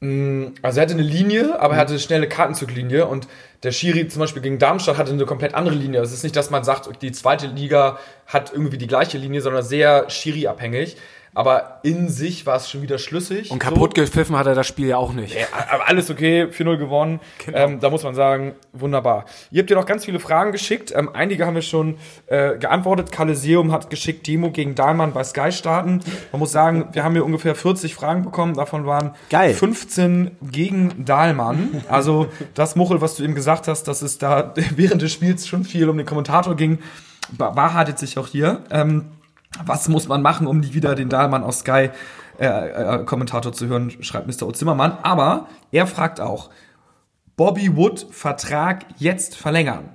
also er hatte eine Linie, aber er hatte eine schnelle Kartenzücklinie und der Schiri zum Beispiel gegen Darmstadt hatte eine komplett andere Linie. Es ist nicht, dass man sagt, die zweite Liga hat irgendwie die gleiche Linie, sondern sehr Schiri-abhängig. Aber in sich war es schon wieder schlüssig. Und kaputt gepfiffen hat er das Spiel ja auch nicht. Ja, aber alles okay, 4-0 gewonnen. Ähm, da muss man sagen, wunderbar. Ihr habt ja noch ganz viele Fragen geschickt. Ähm, einige haben wir schon äh, geantwortet. Kaleseum hat geschickt, Demo gegen Dahlmann bei Sky starten. Man muss sagen, wir haben hier ungefähr 40 Fragen bekommen. Davon waren Geil. 15 gegen Dahlmann. Also das, Muchel, was du eben gesagt hast, dass es da [laughs] während des Spiels schon viel um den Kommentator ging, bewahrheitet sich auch hier. Ähm, was muss man machen, um nie wieder den Dahlmann aus Sky äh, äh, Kommentator zu hören, schreibt Mr. O. Zimmermann. Aber er fragt auch, Bobby Wood Vertrag jetzt verlängern.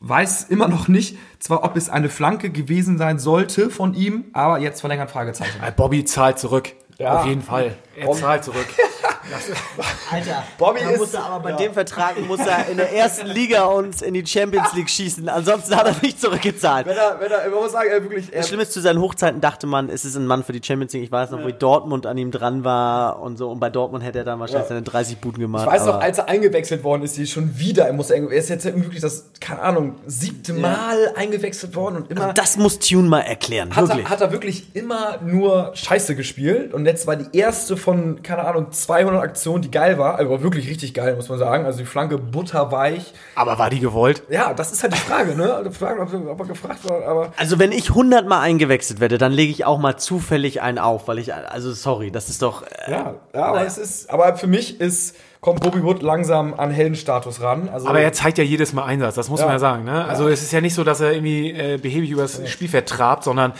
Weiß immer noch nicht, zwar ob es eine Flanke gewesen sein sollte von ihm, aber jetzt verlängern Fragezeichen. Äh, Bobby zahlt zurück. Ja. Auf jeden Fall. Er Bobby- zahlt zurück. [laughs] Alter, Bobby ist- muss er aber bei dem Vertrag muss er in der ersten Liga uns in die Champions League schießen. Ansonsten hat er nicht zurückgezahlt. Wenn er, wenn er, man muss sagen, er wirklich, er, Das Schlimme ist, zu seinen Hochzeiten dachte man, es ist ein Mann für die Champions League. Ich weiß noch, wo Dortmund an ihm dran war und so. Und bei Dortmund hätte er dann wahrscheinlich seine 30 Buden gemacht. Ich weiß noch, als er eingewechselt worden ist, die schon wieder, er, muss, er ist jetzt wirklich das, keine Ahnung, siebte Mal eingewechselt worden und immer. das muss Tune mal erklären, hat wirklich. er, hat er wirklich immer nur Scheiße gespielt und jetzt war die erste von, keine Ahnung, 200 Aktionen, die geil war, also war wirklich richtig geil, muss man sagen, also die Flanke butterweich. Aber war die gewollt? Ja, das ist halt die Frage, ne? Die Frage, ob, er gefragt war, aber also wenn ich 100 Mal eingewechselt werde, dann lege ich auch mal zufällig einen auf, weil ich, also sorry, das ist doch, äh, ja, ja aber es ist, aber für mich ist, kommt Bobby Wood langsam an Heldenstatus ran. Also, Aber er zeigt ja jedes Mal Einsatz, das muss Ja. man ja sagen. Ne? Also es ist ja nicht so, dass er irgendwie äh, behäbig übers Spielfeld trabt, sondern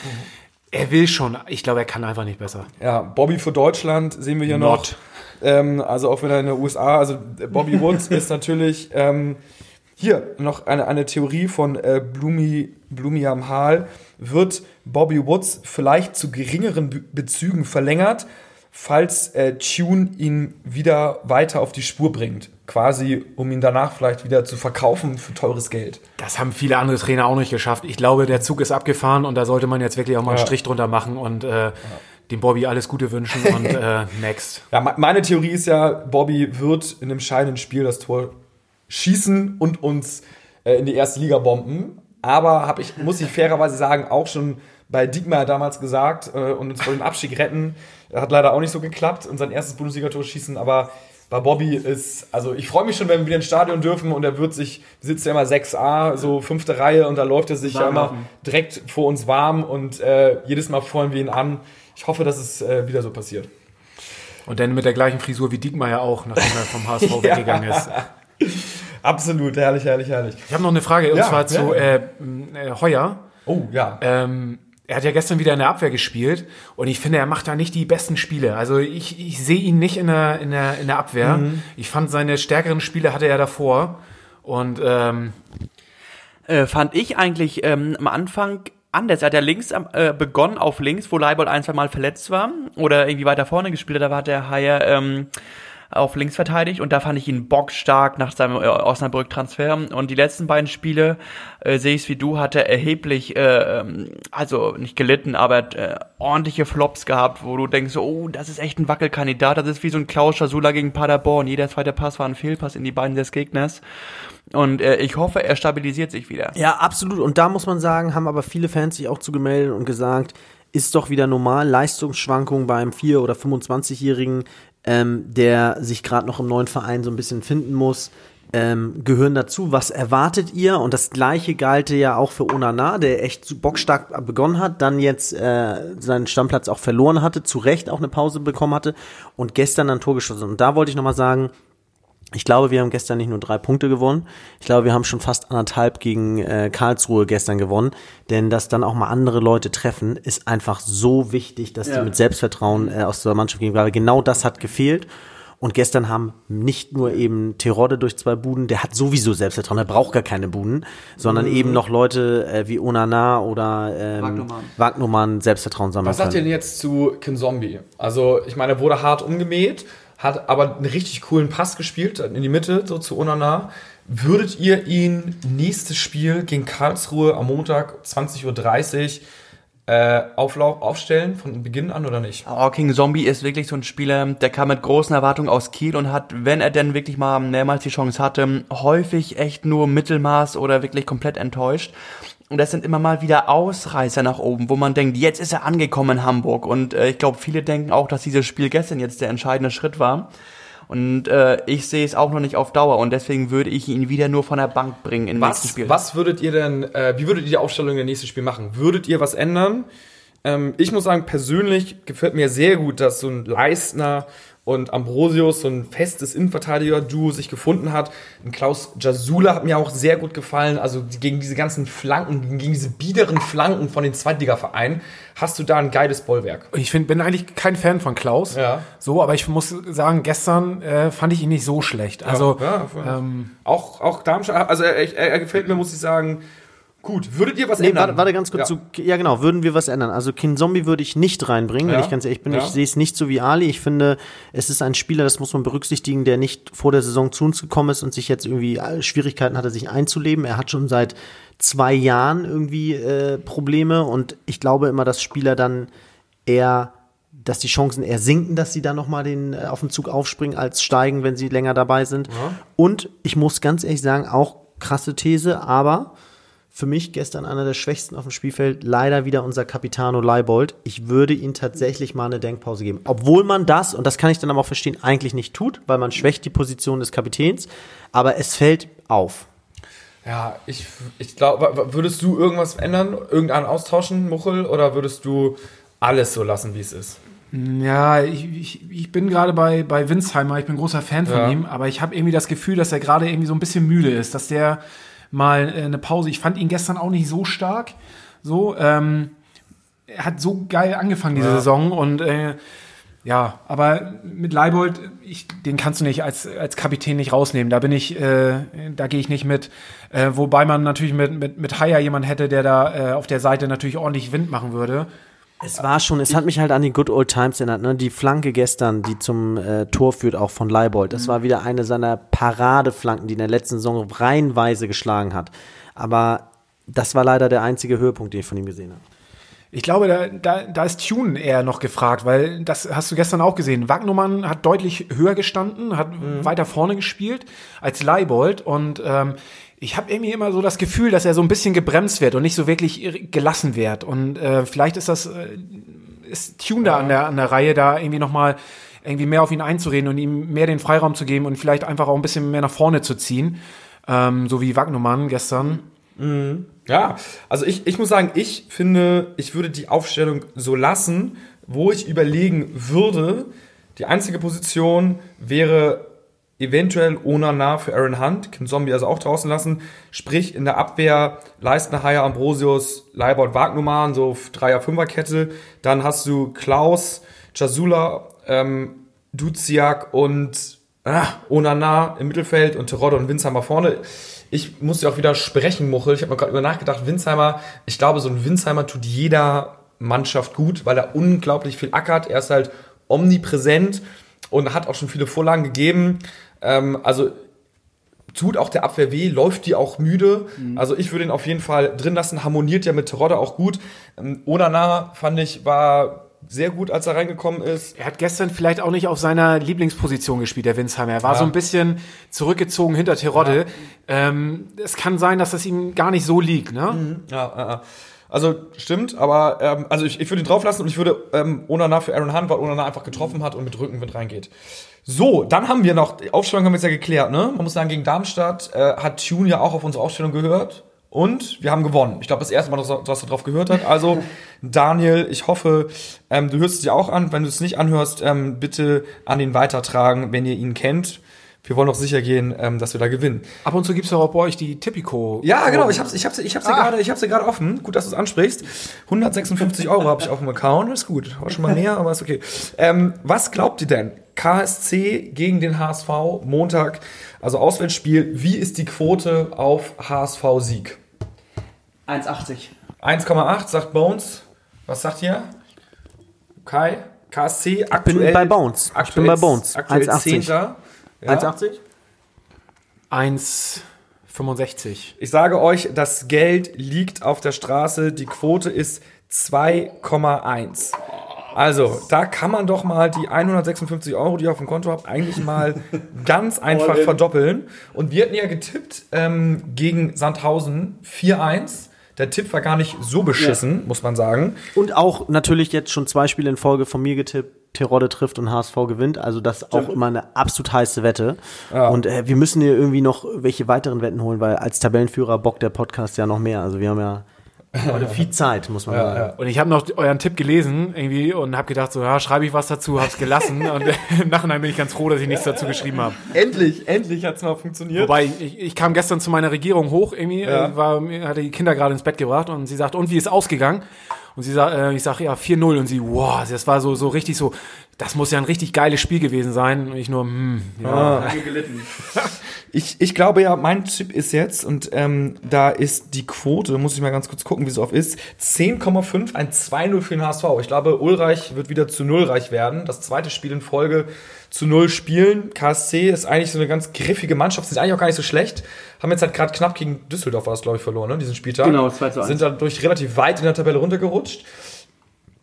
er will schon. Ich glaube, er kann einfach nicht besser. Ja, Bobby für Deutschland sehen wir hier noch. Not. Ähm, also auch wenn er in den USA, also Bobby [laughs] Woods ist natürlich ähm, hier noch eine, eine Theorie von äh, Blumi, am Hal. Wird Bobby Woods vielleicht zu geringeren Be Bezügen verlängert, falls äh, Tune ihn wieder weiter auf die Spur bringt? Quasi, um ihn danach vielleicht wieder zu verkaufen für teures Geld. Das haben viele andere Trainer auch nicht geschafft. Ich glaube, der Zug ist abgefahren und da sollte man jetzt wirklich auch mal einen Ja. Strich drunter machen und äh, dem Bobby alles Gute wünschen und [laughs] äh, next. Ja, me- meine Theorie ist ja, Bobby wird in einem scheidenden Spiel das Tor schießen und uns äh, in die erste Liga bomben. Aber habe ich, muss ich fairerweise sagen, auch schon bei Diekmeyer damals gesagt äh, und uns vor dem Abstieg retten. Hat leider auch nicht so geklappt und sein erstes Bundesligator schießen, aber bei Bobby ist, also ich freue mich schon, wenn wir wieder ins Stadion dürfen und er wird sich, sitzt ja immer 6a, so fünfte Reihe und da läuft er sich ja immer direkt vor uns warm und äh, jedes Mal freuen wir ihn an. Ich hoffe, dass es äh, wieder so passiert. Und dann mit der gleichen Frisur wie Diekmeyer auch, nachdem er vom HSV [laughs] weggegangen ist. Absolut, herrlich, herrlich, herrlich. Ich habe noch eine Frage, und Ja, zwar zu ja. äh, m, äh, Heuer. Oh, ja. Ähm, er hat ja gestern wieder in der Abwehr gespielt und ich finde, er macht da nicht die besten Spiele. Also ich, ich sehe ihn nicht in der, in der, in der Abwehr. Mhm. Ich fand seine stärkeren Spiele hatte er davor. Und ähm, äh, fand ich eigentlich ähm, am Anfang anders. Er hat ja links am- äh, begonnen auf links, wo Leibold ein, zwei Mal verletzt war oder irgendwie weiter vorne gespielt hat. Da war der Haier ähm, auf links verteidigt und da fand ich ihn bockstark nach seinem äh, Osnabrück-Transfer. Und die letzten beiden Spiele äh, sehe ich es wie du, hatte erheblich, äh, ähm, also nicht gelitten, aber äh, ordentliche Flops gehabt, wo du denkst, oh, das ist echt ein Wackelkandidat, das ist wie so ein Klaus Schasula gegen Paderborn. Jeder zweite Pass war ein Fehlpass in die Beine des Gegners. Und äh, ich hoffe, er stabilisiert sich wieder. Ja, absolut. Und da muss man sagen, haben aber viele Fans sich auch zugemeldet und gesagt, ist doch wieder normal, Leistungsschwankungen beim 4- oder 25-Jährigen, ähm, der sich gerade noch im neuen Verein so ein bisschen finden muss, ähm, gehören dazu. Was erwartet ihr? Und das gleiche galte ja auch für Onana, der echt bockstark begonnen hat, dann jetzt äh, seinen Stammplatz auch verloren hatte, zu Recht auch eine Pause bekommen hatte und gestern ein Tor geschossen. Und da wollte ich nochmal sagen, ich glaube, wir haben gestern nicht nur drei Punkte gewonnen. Ich glaube, wir haben schon fast anderthalb gegen äh, Karlsruhe gestern gewonnen. Denn dass dann auch mal andere Leute treffen, ist einfach so wichtig, dass ja. die mit Selbstvertrauen äh, aus der Mannschaft gehen. Weil genau das hat gefehlt. Und gestern haben nicht nur eben Terodde durch zwei Buden, der hat sowieso Selbstvertrauen, der braucht gar keine Buden, sondern mhm. eben noch Leute äh, wie Onana oder ähm, Wagnumann Selbstvertrauen sammeln Was sagt ihr denn jetzt zu Kinzombie? Also ich meine, er wurde hart umgemäht, hat aber einen richtig coolen Pass gespielt in die Mitte, so zu Onana. Würdet ihr ihn nächstes Spiel gegen Karlsruhe am Montag 20.30 Uhr äh, Auflauf, aufstellen von Beginn an oder nicht? Oh, King Zombie ist wirklich so ein Spieler, der kam mit großen Erwartungen aus Kiel und hat, wenn er denn wirklich mal mehrmals die Chance hatte, häufig echt nur Mittelmaß oder wirklich komplett enttäuscht. Und das sind immer mal wieder Ausreißer nach oben, wo man denkt, jetzt ist er angekommen in Hamburg. Und äh, ich glaube, viele denken auch, dass dieses Spiel gestern jetzt der entscheidende Schritt war. Und äh, ich sehe es auch noch nicht auf Dauer und deswegen würde ich ihn wieder nur von der Bank bringen im was, nächsten Spiel. Was würdet ihr denn, äh, wie würdet ihr die Aufstellung im nächsten Spiel machen? Würdet ihr was ändern? Ähm, ich muss sagen, persönlich gefällt mir sehr gut, dass so ein Leistner und Ambrosius, so ein festes Innenverteidiger-Duo sich gefunden hat. Und Klaus Jasula hat mir auch sehr gut gefallen. Also gegen diese ganzen Flanken, gegen diese biederen Flanken von den Zweitliga-Vereinen, hast du da ein geiles Bollwerk. Ich find, bin eigentlich kein Fan von Klaus. Ja. So, aber ich muss sagen, gestern äh, fand ich ihn nicht so schlecht. Also ja, ja, ähm, auch, auch Darmstadt, also er, er, er gefällt mir, muss ich sagen, Gut, würdet ihr was nee, ändern? Warte, warte ganz kurz ja. zu. Ja, genau, würden wir was ändern. Also Kin Zombie würde ich nicht reinbringen, ja. wenn ich ganz ehrlich bin. Ja. Ich sehe es nicht so wie Ali. Ich finde, es ist ein Spieler, das muss man berücksichtigen, der nicht vor der Saison zu uns gekommen ist und sich jetzt irgendwie äh, Schwierigkeiten hatte, sich einzuleben. Er hat schon seit zwei Jahren irgendwie äh, Probleme und ich glaube immer, dass Spieler dann eher dass die Chancen eher sinken, dass sie dann nochmal den äh, auf den Zug aufspringen, als steigen, wenn sie länger dabei sind. Und ich muss ganz ehrlich sagen, auch krasse These, aber für mich gestern einer der schwächsten auf dem Spielfeld, leider wieder unser Capitano Leibold. Ich würde ihm tatsächlich mal eine Denkpause geben. Obwohl man das, und das kann ich dann aber auch verstehen, eigentlich nicht tut, weil man schwächt die Position des Kapitäns, aber es fällt auf. Ja, ich, ich glaube, würdest du irgendwas ändern, irgendeinen austauschen, Muchel, oder würdest du alles so lassen, wie es ist? Ja, ich, ich, ich bin gerade bei, bei Winsheimer, ich bin großer Fan von ja. ihm, aber ich habe irgendwie das Gefühl, dass er gerade irgendwie so ein bisschen müde ist, dass der mal äh, eine Pause. Ich fand ihn gestern auch nicht so stark. So, ähm, er hat so geil angefangen diese ja. Saison und äh, ja, aber mit Leibold, ich, den kannst du nicht als, als Kapitän nicht rausnehmen. Da bin ich, äh, da gehe ich nicht mit. Äh, wobei man natürlich mit, mit, mit Haya jemand hätte, der da äh, auf der Seite natürlich ordentlich Wind machen würde. Es war schon, es hat mich halt an die Good Old Times erinnert, ne? Die Flanke gestern, die zum äh, Tor führt, auch von Leibold. Das mhm. war wieder eine seiner Paradeflanken, die in der letzten Saison reihenweise geschlagen hat. Aber das war leider der einzige Höhepunkt, den ich von ihm gesehen habe. Ich glaube, da, da, da ist Tune eher noch gefragt, weil das hast du gestern auch gesehen. Wagnumann hat deutlich höher gestanden, hat mhm. weiter vorne gespielt als Leibold und ähm, ich habe irgendwie immer so das Gefühl, dass er so ein bisschen gebremst wird und nicht so wirklich gelassen wird. Und äh, vielleicht ist das äh, ist Tune da an der an der Reihe, da irgendwie noch mal irgendwie mehr auf ihn einzureden und ihm mehr den Freiraum zu geben und vielleicht einfach auch ein bisschen mehr nach vorne zu ziehen, ähm, so wie Wagnumann gestern. Mhm. Ja, also ich, ich muss sagen, ich finde, ich würde die Aufstellung so lassen, wo ich überlegen würde, die einzige Position wäre eventuell Onana für Aaron Hunt, Kim Zombie also auch draußen lassen. Sprich, in der Abwehr Leistner, Haier, Ambrosius, Leibold, Wagnumann, so Dreier-Fünfer-Kette. Dann hast du Klaus, Jasula, ähm, Duziak und ah, Onana im Mittelfeld und Terodde und Winsheimer vorne. Ich muss dir auch wieder sprechen, Muchel. Ich habe mir gerade über nachgedacht, Winsheimer, ich glaube, so ein Winsheimer tut jeder Mannschaft gut, weil er unglaublich viel ackert. Er ist halt omnipräsent und hat auch schon viele Vorlagen gegeben. Ähm, also tut auch der Abwehr weh, läuft die auch müde. Also ich würde ihn auf jeden Fall drin lassen, harmoniert ja mit Terodde auch gut. Ähm, Onana fand ich war sehr gut, als er reingekommen ist. Er hat gestern vielleicht auch nicht auf seiner Lieblingsposition gespielt, der Winsheimer. Er war Ja. so ein bisschen zurückgezogen hinter Terodde. Ähm, es kann sein, dass das ihm gar nicht so liegt. Ne? Ja, ja, ja. also stimmt, aber ähm, also ich, ich würde ihn drauf lassen und ich würde ähm, Onana für Aaron Hunt, weil Onana einfach getroffen hat und mit Rückenwind reingeht. So, dann haben wir noch, die Aufstellung haben wir jetzt ja geklärt, ne? Man muss sagen, gegen Darmstadt äh, hat Tune ja auch auf unsere Aufstellung gehört. Und wir haben gewonnen. Ich glaube, das erste Mal, dass er, drauf gehört hat. Also, [laughs] Daniel, ich hoffe, ähm, du hörst es dir auch an. Wenn du es nicht anhörst, ähm, bitte an ihn weitertragen, wenn ihr ihn kennt. Wir wollen doch sicher gehen, ähm, dass wir da gewinnen. Ab und zu gibt's doch auch bei euch die Tipico. Ja, genau. Ich hab's, ich hab's, ich hab's ja gerade, ich hab's ja gerade offen. Gut, dass du es ansprichst. 156 Euro habe ich auf dem Account. Ist gut. War schon mal mehr, aber ist okay. Ähm, was glaubt ihr denn? KSC gegen den HSV Montag, also Auswärtsspiel. Wie ist die Quote auf HSV-Sieg? 1,80. 1,8 sagt Bones. Was sagt ihr? Kai? KSC aktuell. bin bei Bones. Ich Aktuell, bin bei Bones. Aktuell 1,80. 10. Ja. 1,80? 1,65. Ich sage euch, das Geld liegt auf der Straße. Die Quote ist 2,1. Also, da kann man doch mal die 156 Euro, die ihr auf dem Konto habt, eigentlich mal [laughs] ganz einfach verdoppeln. Und wir hatten ja getippt ähm, gegen Sandhausen 4-1. Der Tipp war gar nicht so beschissen, muss man sagen. Und auch natürlich jetzt schon zwei Spiele in Folge von mir getippt. Terodde trifft und HSV gewinnt. Also das ist auch immer eine absolut heiße Wette. Und äh, wir müssen hier irgendwie noch welche weiteren Wetten holen, weil als Tabellenführer bockt der Podcast ja noch mehr. Also wir haben ja heute [laughs] viel Zeit, muss man sagen. Und ich habe noch euren Tipp gelesen irgendwie und habe gedacht, so ja, schreibe ich was dazu, hab's gelassen [laughs] und im Nachhinein bin ich ganz froh, dass ich nichts dazu geschrieben habe. Endlich, endlich hat's mal funktioniert. Wobei, ich, ich kam gestern zu meiner Regierung hoch, irgendwie, Ja. äh, war, hatte die Kinder gerade ins Bett gebracht und sie sagt, und wie ist ausgegangen? Und sie sagt, äh, ich sag, ja, 4-0 und sie, wow, das war so, so richtig so, das muss ja ein richtig geiles Spiel gewesen sein. Und ich nur, hm, ja. [laughs] Ich, ich glaube ja, mein Tipp ist jetzt, und ähm, da ist die Quote, muss ich mal ganz kurz gucken, wie sie auf ist, 10,5, ein 2-0 für den HSV. Ich glaube, Ulreich wird wieder zu Nullreich werden. Das zweite Spiel in Folge zu Null spielen. KSC ist eigentlich so eine ganz griffige Mannschaft, sind eigentlich auch gar nicht so schlecht. Haben jetzt halt gerade knapp gegen Düsseldorf war es, glaube ich, verloren, ne, diesen Spieltag. Genau, 2 zu 1. Sind dadurch relativ weit in der Tabelle runtergerutscht.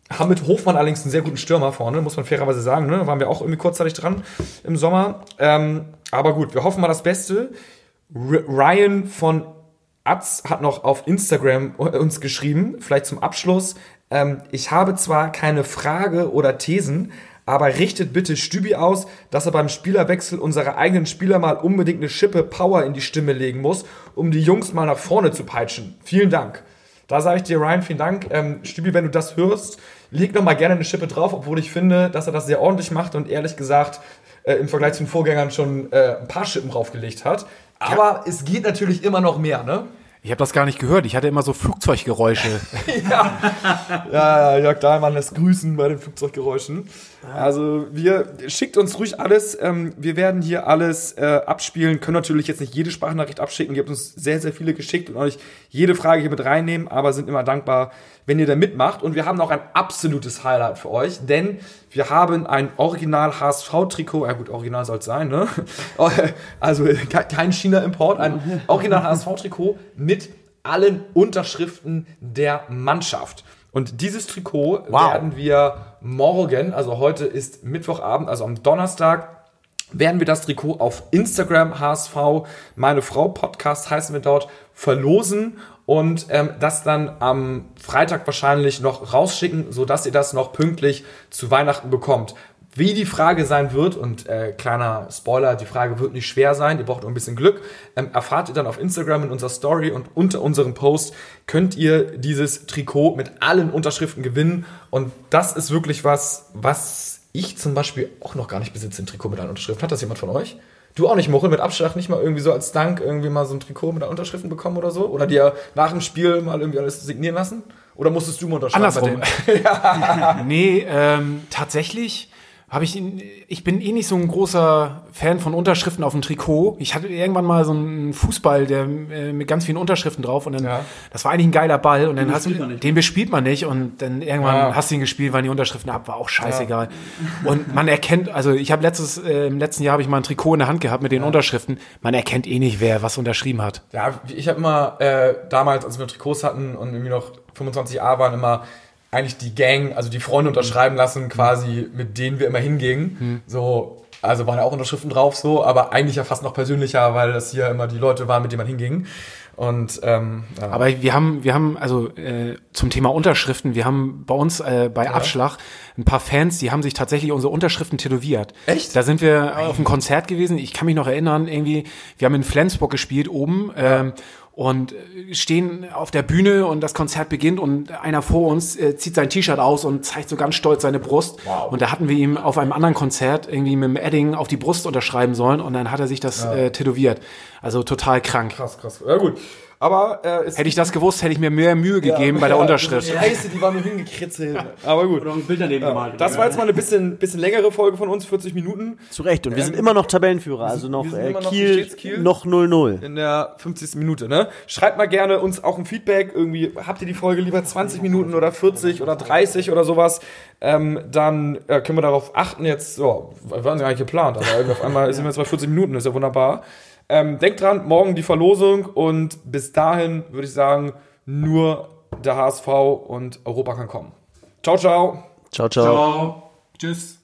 Haben mit Hofmann allerdings einen sehr guten Stürmer vorne, muss man fairerweise sagen. Ne? Waren wir auch irgendwie kurzzeitig dran im Sommer. Ähm, aber gut, wir hoffen mal das Beste. R Ryan von Atz hat noch auf Instagram uns geschrieben, vielleicht zum Abschluss. Ähm, ich habe zwar keine Frage oder Thesen, aber richtet bitte Stübi aus, dass er beim Spielerwechsel unserer eigenen Spieler mal unbedingt eine Schippe Power in die Stimme legen muss, um die Jungs mal nach vorne zu peitschen. Vielen Dank. Da sage ich dir, Ryan, vielen Dank. Ähm, Stübi, wenn du das hörst, leg noch mal gerne eine Schippe drauf, obwohl ich finde, dass er das sehr ordentlich macht und ehrlich gesagt äh, im Vergleich zu den Vorgängern schon äh, ein paar Schippen draufgelegt hat. Aber es geht natürlich immer noch mehr, ne? Ich habe das gar nicht gehört. Ich hatte immer so Flugzeuggeräusche. [laughs] Ja, Jörg Dahlmann lässt grüßen bei den Flugzeuggeräuschen. Also wir schickt uns ruhig alles. Ähm, wir werden hier alles äh, abspielen. Können natürlich jetzt nicht jede Sprachnachricht abschicken. Ihr habt uns sehr, sehr viele geschickt und euch jede Frage hier mit reinnehmen, aber sind immer dankbar, wenn ihr da mitmacht. Und wir haben noch ein absolutes Highlight für euch, denn wir haben ein Original HSV-Trikot. Ja gut, Original soll es sein, ne? [laughs] Also ke- kein China-Import, ein Original HSV-Trikot mit allen Unterschriften der Mannschaft. Und dieses Trikot werden wir morgen, also heute ist Mittwochabend, also am Donnerstag, werden wir das Trikot auf Instagram HSV, meine Frau Podcast heißen wir dort, verlosen und ähm, das dann am Freitag wahrscheinlich noch rausschicken, sodass ihr das noch pünktlich zu Weihnachten bekommt. Wie die Frage sein wird, und äh, kleiner Spoiler, die Frage wird nicht schwer sein, ihr braucht nur ein bisschen Glück, ähm, erfahrt ihr dann auf Instagram in unserer Story und unter unserem Post könnt ihr dieses Trikot mit allen Unterschriften gewinnen. Und das ist wirklich was, was ich zum Beispiel auch noch gar nicht besitze, ein Trikot mit allen Unterschriften. Hat das jemand von euch? Du auch nicht, Mochel, mit Abschlag nicht mal irgendwie so als Dank irgendwie mal so ein Trikot mit allen Unterschriften bekommen oder so? Oder dir nach dem Spiel mal irgendwie alles signieren lassen? Oder musstest du mal unterschreiben? Andersrum. denen? [laughs] [laughs] nee, ähm, tatsächlich habe ich, ihn- ich bin eh nicht so ein großer Fan von Unterschriften auf dem Trikot. Ich hatte irgendwann mal so einen Fußball, der äh, mit ganz vielen Unterschriften drauf und dann, Ja. das war eigentlich ein geiler Ball und dann hast du, den bespielt man nicht und dann irgendwann Ja. hast du ihn gespielt, waren die Unterschriften ab, war auch scheißegal. Und man erkennt, also ich habe letztes, äh, im letzten Jahr habe ich mal ein Trikot in der Hand gehabt mit den Unterschriften. Man erkennt eh nicht, wer was unterschrieben hat. Ja, ich habe immer äh, damals, als wir Trikots hatten und irgendwie noch 25a waren, immer eigentlich die Gang, also die Freunde unterschreiben lassen, quasi mit denen wir immer hingingen. So, also waren ja auch Unterschriften drauf, so, aber eigentlich ja fast noch persönlicher, weil das hier immer die Leute waren, mit denen man hinging. Und ähm, ja. Aber wir haben, wir haben, also äh, zum Thema Unterschriften, wir haben bei uns äh, bei Abschlag ein paar Fans, die haben sich tatsächlich unsere Unterschriften tätowiert. Echt? Da sind wir auf einem Konzert gewesen. Ich kann mich noch erinnern, irgendwie, wir haben in Flensburg gespielt oben. Ähm, und äh, stehen auf der Bühne und das Konzert beginnt und einer vor uns äh, zieht sein T-Shirt aus und zeigt so ganz stolz seine Brust. Wow. Und da hatten wir ihm auf einem anderen Konzert irgendwie mit dem Edding auf die Brust unterschreiben sollen und dann hat er sich das äh, tätowiert. Also total krank. krass, krass. Ja gut. Aber äh, es Hätte ich das gewusst, hätte ich mir mehr Mühe gegeben bei der Ja, Unterschrift. Scheiße, die war nur hingekritzelt. Aber gut. Oder ein Bild daneben gemalt. Das war jetzt mal eine bisschen, bisschen längere Folge von uns, 40 Minuten. Zu Recht. Und wir sind immer noch Tabellenführer. Also noch, äh, Kiel, Kiel? noch 0-0. in der 50. Minute, ne? Schreibt mal gerne uns auch ein Feedback. Irgendwie habt ihr die Folge lieber 20 Minuten oder 40 oder 30 oder sowas. Ähm, dann äh, können wir darauf achten. Jetzt, so, wir waren gar nicht geplant, aber irgendwie auf einmal [laughs] sind wir jetzt bei 40 Minuten, ist ja wunderbar. Ähm, denkt dran, morgen die Verlosung und bis dahin würde ich sagen, nur der HSV und Europa kann kommen. Ciao, ciao. Ciao, ciao. Ciao. Tschüss.